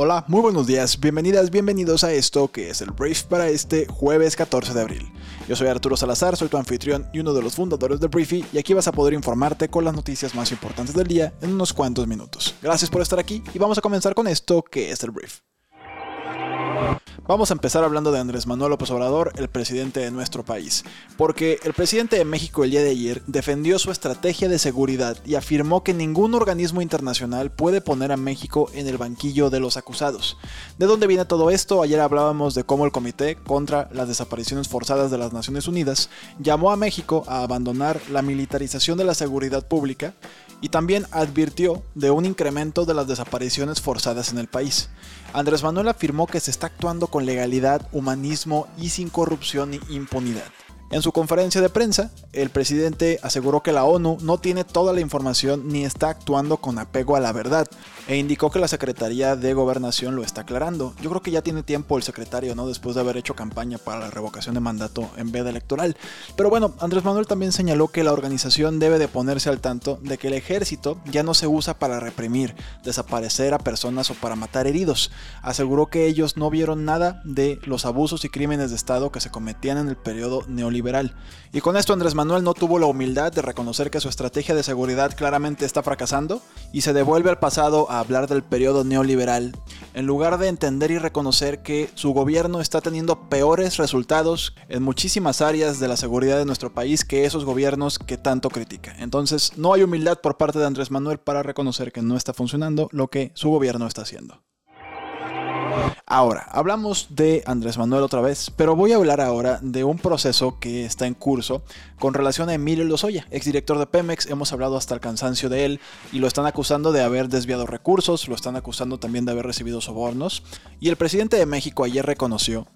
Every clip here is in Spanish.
Hola, muy buenos días, bienvenidas, bienvenidos a esto que es el Brief para este jueves 14 de abril. Yo soy Arturo Salazar, soy tu anfitrión y uno de los fundadores de Briefy y aquí vas a poder informarte con las noticias más importantes del día en unos cuantos minutos. Gracias por estar aquí y vamos a comenzar con esto que es el Brief. Vamos a empezar hablando de Andrés Manuel López Obrador, el presidente de nuestro país, porque el presidente de México el día de ayer defendió su estrategia de seguridad y afirmó que ningún organismo internacional puede poner a México en el banquillo de los acusados. ¿De dónde viene todo esto? Ayer hablábamos de cómo el Comité contra las Desapariciones Forzadas de las Naciones Unidas llamó a México a abandonar la militarización de la seguridad pública y también advirtió de un incremento de las desapariciones forzadas en el país. Andrés Manuel afirmó que se está actuando con legalidad, humanismo y sin corrupción ni impunidad. En su conferencia de prensa, el presidente aseguró que la ONU no tiene toda la información ni está actuando con apego a la verdad e indicó que la Secretaría de Gobernación lo está aclarando. Yo creo que ya tiene tiempo el secretario, ¿no? Después de haber hecho campaña para la revocación de mandato en veda electoral. Pero bueno, Andrés Manuel también señaló que la organización debe de ponerse al tanto de que el ejército ya no se usa para reprimir, desaparecer a personas o para matar heridos. Aseguró que ellos no vieron nada de los abusos y crímenes de Estado que se cometían en el periodo neoliberal. Y con esto Andrés Manuel no tuvo la humildad de reconocer que su estrategia de seguridad claramente está fracasando y se devuelve al pasado a hablar del periodo neoliberal, en lugar de entender y reconocer que su gobierno está teniendo peores resultados en muchísimas áreas de la seguridad de nuestro país que esos gobiernos que tanto critica. Entonces, no hay humildad por parte de Andrés Manuel para reconocer que no está funcionando lo que su gobierno está haciendo. Ahora, hablamos de Andrés Manuel otra vez, pero voy a hablar ahora de un proceso que está en curso con relación a Emilio Lozoya, exdirector de Pemex. Hemos hablado hasta el cansancio de él y lo están acusando de haber desviado recursos, lo están acusando también de haber recibido sobornos. Y el presidente de México ayer reconoció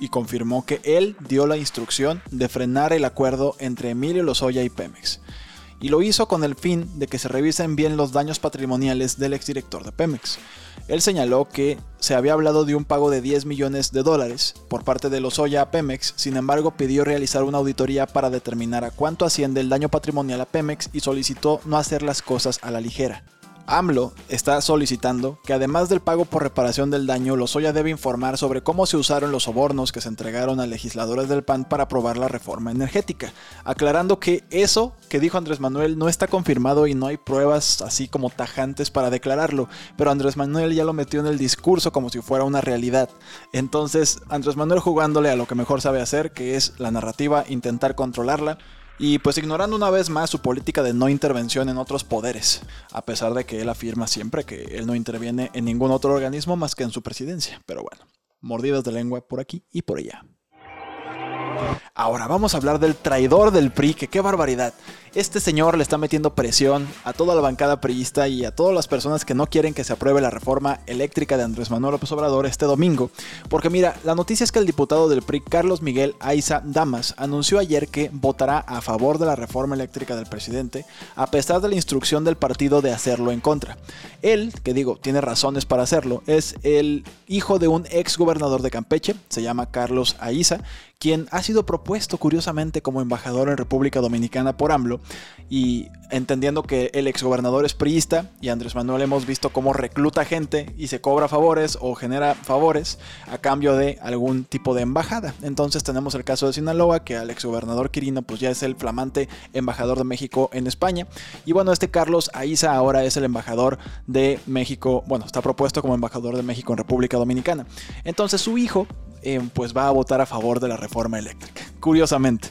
y confirmó que él dio la instrucción de frenar el acuerdo entre Emilio Lozoya y Pemex y lo hizo con el fin de que se revisen bien los daños patrimoniales del exdirector de Pemex. Él señaló que se había hablado de un pago de 10 millones de dólares por parte de Lozoya a Pemex, sin embargo pidió realizar una auditoría para determinar a cuánto asciende el daño patrimonial a Pemex y solicitó no hacer las cosas a la ligera. AMLO está solicitando que además del pago por reparación del daño, Lozoya debe informar sobre cómo se usaron los sobornos que se entregaron a legisladores del PAN para aprobar la reforma energética, aclarando que eso que dijo Andrés Manuel no está confirmado y no hay pruebas así como tajantes para declararlo, pero Andrés Manuel ya lo metió en el discurso como si fuera una realidad. Entonces, Andrés Manuel jugándole a lo que mejor sabe hacer, que es la narrativa, intentar controlarla, y pues ignorando una vez más su política de no intervención en otros poderes, a pesar de que él afirma siempre que él no interviene en ningún otro organismo más que en su presidencia. Pero bueno, mordidas de lengua por aquí y por allá. Ahora vamos a hablar del traidor del PRI, que qué barbaridad. Este señor le está metiendo presión a toda la bancada priista y a todas las personas que no quieren que se apruebe la reforma eléctrica de Andrés Manuel López Obrador este domingo. Porque mira, la noticia es que el diputado del PRI, Carlos Miguel Aiza Damas, anunció ayer que votará a favor de la reforma eléctrica del presidente, a pesar de la instrucción del partido de hacerlo en contra. Él, que digo, tiene razones para hacerlo, es el hijo de un ex gobernador de Campeche, se llama Carlos Aiza, quien ha sido propuesto curiosamente como embajador en República Dominicana por AMLO y entendiendo que el exgobernador es priista y Andrés Manuel hemos visto cómo recluta gente y se cobra favores o genera favores a cambio de algún tipo de embajada. Entonces tenemos el caso de Sinaloa, que al exgobernador Quirino pues ya es el flamante embajador de México en España. Y bueno, este Carlos Aiza ahora es el embajador de México, bueno, está propuesto como embajador de México en República Dominicana. Entonces su hijo eh, pues va a votar a favor de la reforma eléctrica, curiosamente.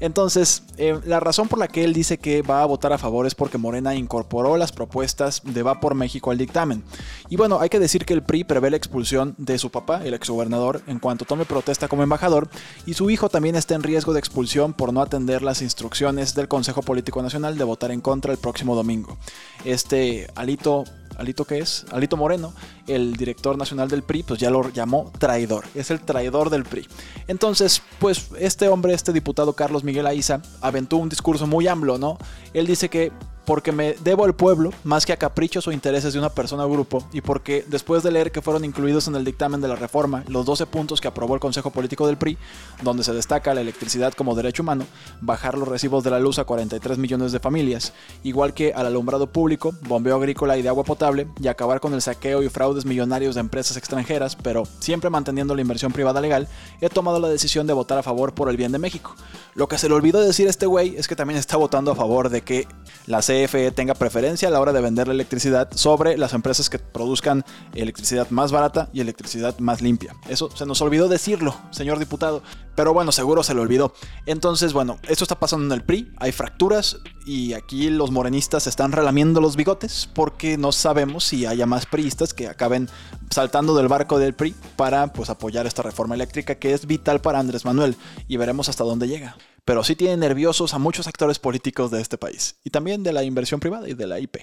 Entonces, eh, la razón por la que él dice que va a votar a favor es porque Morena incorporó las propuestas de Va por México al dictamen. Y bueno, hay que decir que el PRI prevé la expulsión de su papá, el exgobernador, en cuanto tome protesta como embajador, y su hijo también está en riesgo de expulsión por no atender las instrucciones del Consejo Político Nacional de votar en contra el próximo domingo. Este Alito Alito que es, Alito Moreno, el director nacional del PRI, pues ya lo llamó traidor, es el traidor del PRI. Entonces, pues este hombre, este diputado Carlos Miguel Aiza, aventó un discurso muy amplio, ¿no? Él dice que porque me debo al pueblo más que a caprichos o intereses de una persona o grupo, y porque después de leer que fueron incluidos en el dictamen de la reforma los 12 puntos que aprobó el Consejo Político del PRI, donde se destaca la electricidad como derecho humano, bajar los recibos de la luz a 43 millones de familias, igual que al alumbrado público, bombeo agrícola y de agua potable, y acabar con el saqueo y fraudes millonarios de empresas extranjeras, pero siempre manteniendo la inversión privada legal, he tomado la decisión de votar a favor por el bien de México. Lo que se le olvidó decir este güey es que también está votando a favor de que la CFE tenga preferencia a la hora de vender la electricidad sobre las empresas que produzcan electricidad más barata y electricidad más limpia. Eso se nos olvidó decirlo, señor diputado. Pero bueno, seguro se le olvidó. Entonces, bueno, esto está pasando en el PRI, hay fracturas y aquí los morenistas están relamiendo los bigotes porque no sabemos si haya más priistas que acaben saltando del barco del PRI para pues apoyar esta reforma eléctrica que es vital para Andrés Manuel y veremos hasta dónde llega. Pero sí tiene nerviosos a muchos actores políticos de este país y también de la inversión privada y de la IP.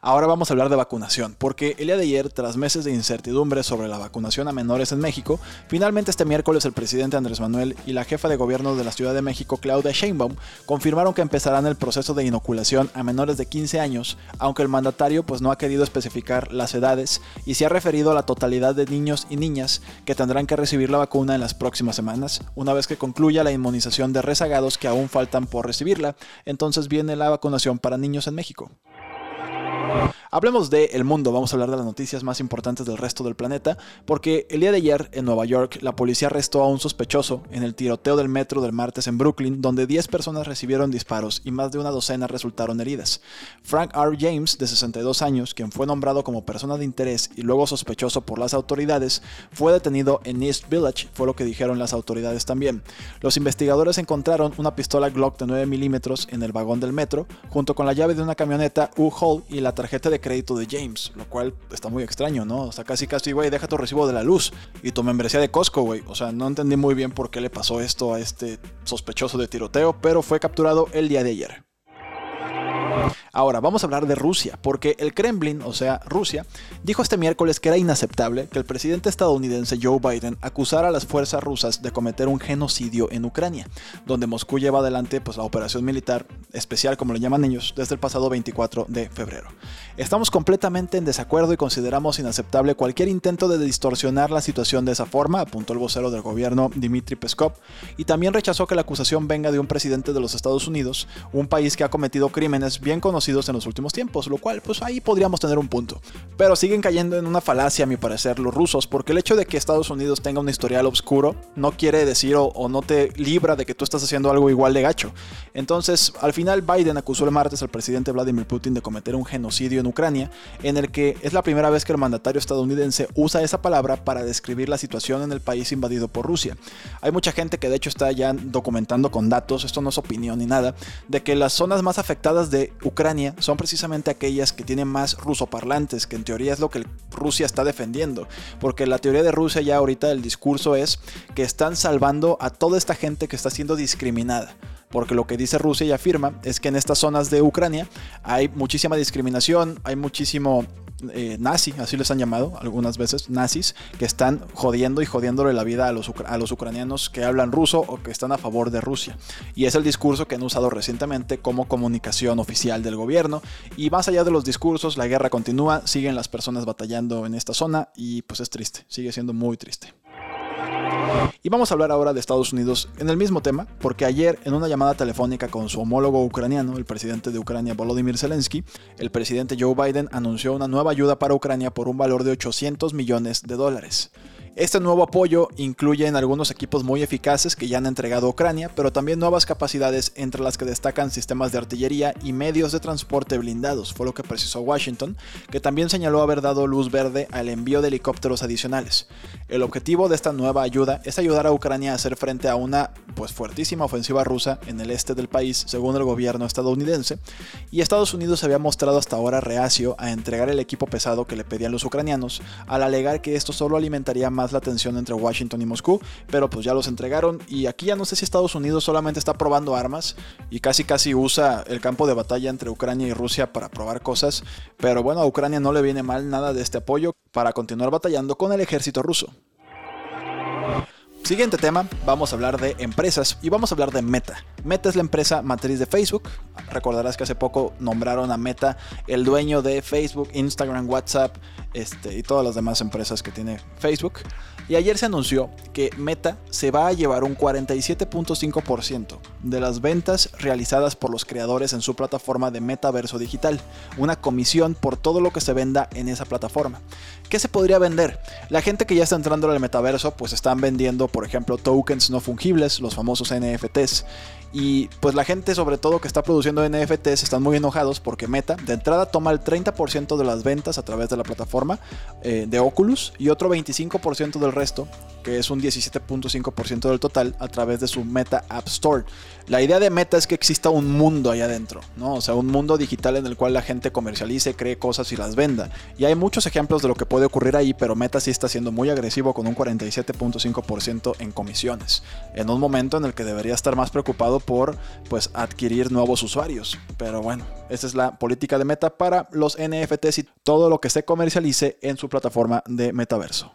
Ahora vamos a hablar de vacunación, porque el día de ayer, tras meses de incertidumbre sobre la vacunación a menores en México, finalmente este miércoles el presidente Andrés Manuel y la jefa de gobierno de la Ciudad de México, Claudia Sheinbaum, confirmaron que empezarán el proceso de inoculación a menores de 15 años, aunque el mandatario pues no ha querido especificar las edades y se ha referido a la totalidad de niños y niñas que tendrán que recibir la vacuna en las próximas semanas, una vez que concluya la inmunización de rezagados que aún faltan por recibirla, entonces viene la vacunación para niños en México. Hablemos de el mundo, vamos a hablar de las noticias más importantes del resto del planeta, porque el día de ayer en Nueva York la policía arrestó a un sospechoso en el tiroteo del metro del martes en Brooklyn, donde 10 personas recibieron disparos y más de una docena resultaron heridas. Frank R. James, de 62 años, quien fue nombrado como persona de interés y luego sospechoso por las autoridades, fue detenido en East Village, fue lo que dijeron las autoridades también. Los investigadores encontraron una pistola Glock de 9 milímetros en el vagón del metro, junto con la llave de una camioneta U-Haul y la tarjeta de crédito de James, lo cual está muy extraño, ¿no? O sea, casi casi, güey, deja tu recibo de la luz y tu membresía de Costco, güey. O sea, no entendí muy bien por qué le pasó esto a este sospechoso de tiroteo, pero fue capturado el día de ayer. Ahora, vamos a hablar de Rusia, porque el Kremlin, o sea, Rusia, dijo este miércoles que era inaceptable que el presidente estadounidense Joe Biden acusara a las fuerzas rusas de cometer un genocidio en Ucrania, donde Moscú lleva adelante pues, la operación militar especial, como le llaman ellos, desde el pasado 24 de febrero. Estamos completamente en desacuerdo y consideramos inaceptable cualquier intento de distorsionar la situación de esa forma, apuntó el vocero del gobierno Dmitry Peskov, y también rechazó que la acusación venga de un presidente de los Estados Unidos, un país que ha cometido crímenes bien conocidos en los últimos tiempos, lo cual pues ahí podríamos tener un punto. Pero siguen cayendo en una falacia a mi parecer los rusos, porque el hecho de que Estados Unidos tenga un historial oscuro no quiere decir o, o no te libra de que tú estás haciendo algo igual de gacho. Entonces, al final Biden acusó el martes al presidente Vladimir Putin de cometer un genocidio en Ucrania, en el que es la primera vez que el mandatario estadounidense usa esa palabra para describir la situación en el país invadido por Rusia. Hay mucha gente que de hecho está ya documentando con datos, esto no es opinión ni nada, de que las zonas más afectadas de Ucrania son precisamente aquellas que tienen más rusoparlantes, que en teoría es lo que Rusia está defendiendo. Porque la teoría de Rusia ya ahorita el discurso es que están salvando a toda esta gente que está siendo discriminada porque lo que dice Rusia y afirma es que en estas zonas de Ucrania hay muchísima discriminación, hay muchísimo eh, nazi, así les han llamado algunas veces, nazis, que están jodiendo y jodiéndole la vida a los, a los ucranianos que hablan ruso o que están a favor de Rusia. Y es el discurso que han usado recientemente como comunicación oficial del gobierno. Y más allá de los discursos, la guerra continúa, siguen las personas batallando en esta zona y pues es triste, sigue siendo muy triste. Y vamos a hablar ahora de Estados Unidos en el mismo tema, porque ayer en una llamada telefónica con su homólogo ucraniano, el presidente de Ucrania Volodymyr Zelensky, el presidente Joe Biden anunció una nueva ayuda para Ucrania por un valor de 800 millones de dólares. Este nuevo apoyo incluye en algunos equipos muy eficaces que ya han entregado Ucrania, pero también nuevas capacidades entre las que destacan sistemas de artillería y medios de transporte blindados, fue lo que precisó Washington, que también señaló haber dado luz verde al envío de helicópteros adicionales. El objetivo de esta nueva ayuda es ayudar a Ucrania a hacer frente a una pues fuertísima ofensiva rusa en el este del país, según el gobierno estadounidense, y Estados Unidos se había mostrado hasta ahora reacio a entregar el equipo pesado que le pedían los ucranianos, al alegar que esto solo alimentaría más la tensión entre Washington y Moscú, pero pues ya los entregaron y aquí ya no sé si Estados Unidos solamente está probando armas y casi casi usa el campo de batalla entre Ucrania y Rusia para probar cosas, pero bueno, a Ucrania no le viene mal nada de este apoyo para continuar batallando con el ejército ruso. Siguiente tema, vamos a hablar de empresas y vamos a hablar de Meta. Meta es la empresa matriz de Facebook. Recordarás que hace poco nombraron a Meta el dueño de Facebook, Instagram, WhatsApp este, y todas las demás empresas que tiene Facebook. Y ayer se anunció que Meta se va a llevar un 47.5% de las ventas realizadas por los creadores en su plataforma de metaverso digital, una comisión por todo lo que se venda en esa plataforma. ¿Qué se podría vender? La gente que ya está entrando al metaverso pues están vendiendo, por ejemplo, tokens no fungibles, los famosos NFTs. Y pues la gente sobre todo que está produciendo NFTs están muy enojados porque Meta de entrada toma el 30% de las ventas a través de la plataforma eh, de Oculus y otro 25% del resto, que es un 17.5% del total, a través de su Meta App Store. La idea de Meta es que exista un mundo ahí adentro, ¿no? O sea, un mundo digital en el cual la gente comercialice, cree cosas y las venda. Y hay muchos ejemplos de lo que puede ocurrir ahí, pero Meta sí está siendo muy agresivo con un 47.5% en comisiones, en un momento en el que debería estar más preocupado por pues adquirir nuevos usuarios. Pero bueno, esa es la política de Meta para los NFTs y todo lo que se comercialice en su plataforma de metaverso.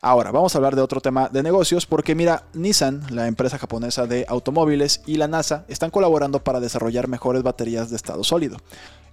Ahora, vamos a hablar de otro tema de negocios porque mira, Nissan, la empresa japonesa de automóviles, y la NASA están colaborando para desarrollar mejores baterías de estado sólido.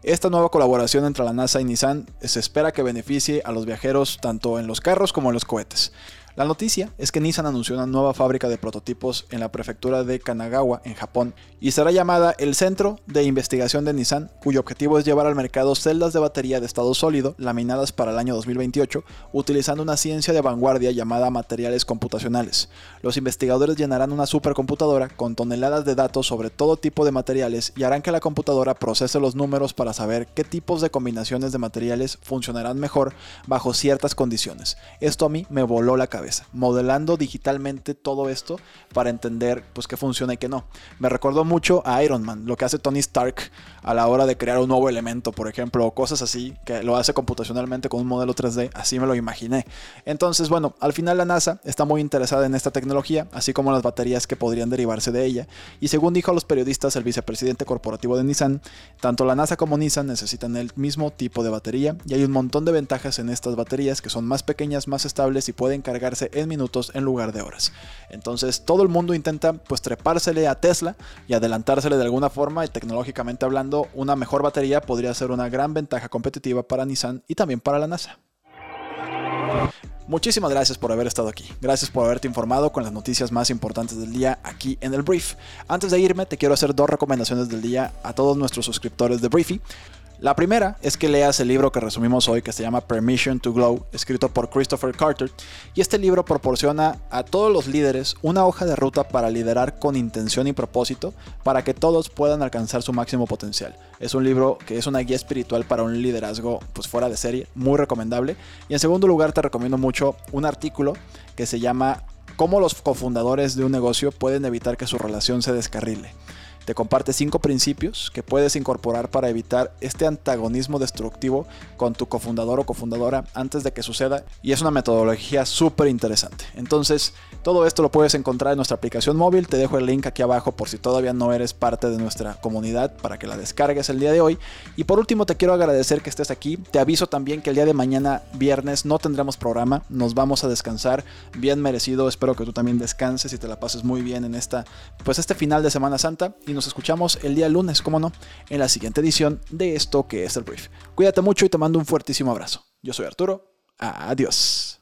Esta nueva colaboración entre la NASA y Nissan se espera que beneficie a los viajeros tanto en los carros como en los cohetes. La noticia es que Nissan anunció una nueva fábrica de prototipos en la prefectura de Kanagawa, en Japón, y será llamada el Centro de Investigación de Nissan, cuyo objetivo es llevar al mercado celdas de batería de estado sólido laminadas para el año 2028, utilizando una ciencia de vanguardia llamada materiales computacionales. Los investigadores llenarán una supercomputadora con toneladas de datos sobre todo tipo de materiales y harán que la computadora procese los números para saber qué tipos de combinaciones de materiales funcionarán mejor bajo ciertas condiciones. Esto a mí me voló la cabeza modelando digitalmente todo esto para entender pues qué funciona y qué no. Me recordó mucho a Iron Man, lo que hace Tony Stark a la hora de crear un nuevo elemento, por ejemplo, o cosas así, que lo hace computacionalmente con un modelo 3D, así me lo imaginé. Entonces, bueno, al final la NASA está muy interesada en esta tecnología, así como las baterías que podrían derivarse de ella, y según dijo a los periodistas el vicepresidente corporativo de Nissan, tanto la NASA como Nissan necesitan el mismo tipo de batería, y hay un montón de ventajas en estas baterías que son más pequeñas, más estables y pueden cargar en minutos en lugar de horas. Entonces todo el mundo intenta pues trepársele a Tesla y adelantársele de alguna forma y tecnológicamente hablando una mejor batería podría ser una gran ventaja competitiva para Nissan y también para la NASA. Muchísimas gracias por haber estado aquí. Gracias por haberte informado con las noticias más importantes del día aquí en el Brief. Antes de irme, te quiero hacer dos recomendaciones del día a todos nuestros suscriptores de Briefy. La primera es que leas el libro que resumimos hoy que se llama Permission to Glow, escrito por Christopher Carter, y este libro proporciona a todos los líderes una hoja de ruta para liderar con intención y propósito para que todos puedan alcanzar su máximo potencial. Es un libro que es una guía espiritual para un liderazgo pues fuera de serie, muy recomendable. Y en segundo lugar te recomiendo mucho un artículo que se llama Cómo los cofundadores de un negocio pueden evitar que su relación se descarrile. Te comparte cinco principios que puedes incorporar para evitar este antagonismo destructivo con tu cofundador o cofundadora antes de que suceda y es una metodología súper interesante. Entonces, todo esto lo puedes encontrar en nuestra aplicación móvil. Te dejo el link aquí abajo por si todavía no eres parte de nuestra comunidad para que la descargues el día de hoy. Y por último, te quiero agradecer que estés aquí. Te aviso también que el día de mañana, viernes, no tendremos programa. Nos vamos a descansar bien merecido. Espero que tú también descanses y te la pases muy bien en esta, pues este final de Semana Santa y nos escuchamos el día lunes, como no, en la siguiente edición de esto que es el brief. Cuídate mucho y te mando un fuertísimo abrazo. Yo soy Arturo. Adiós.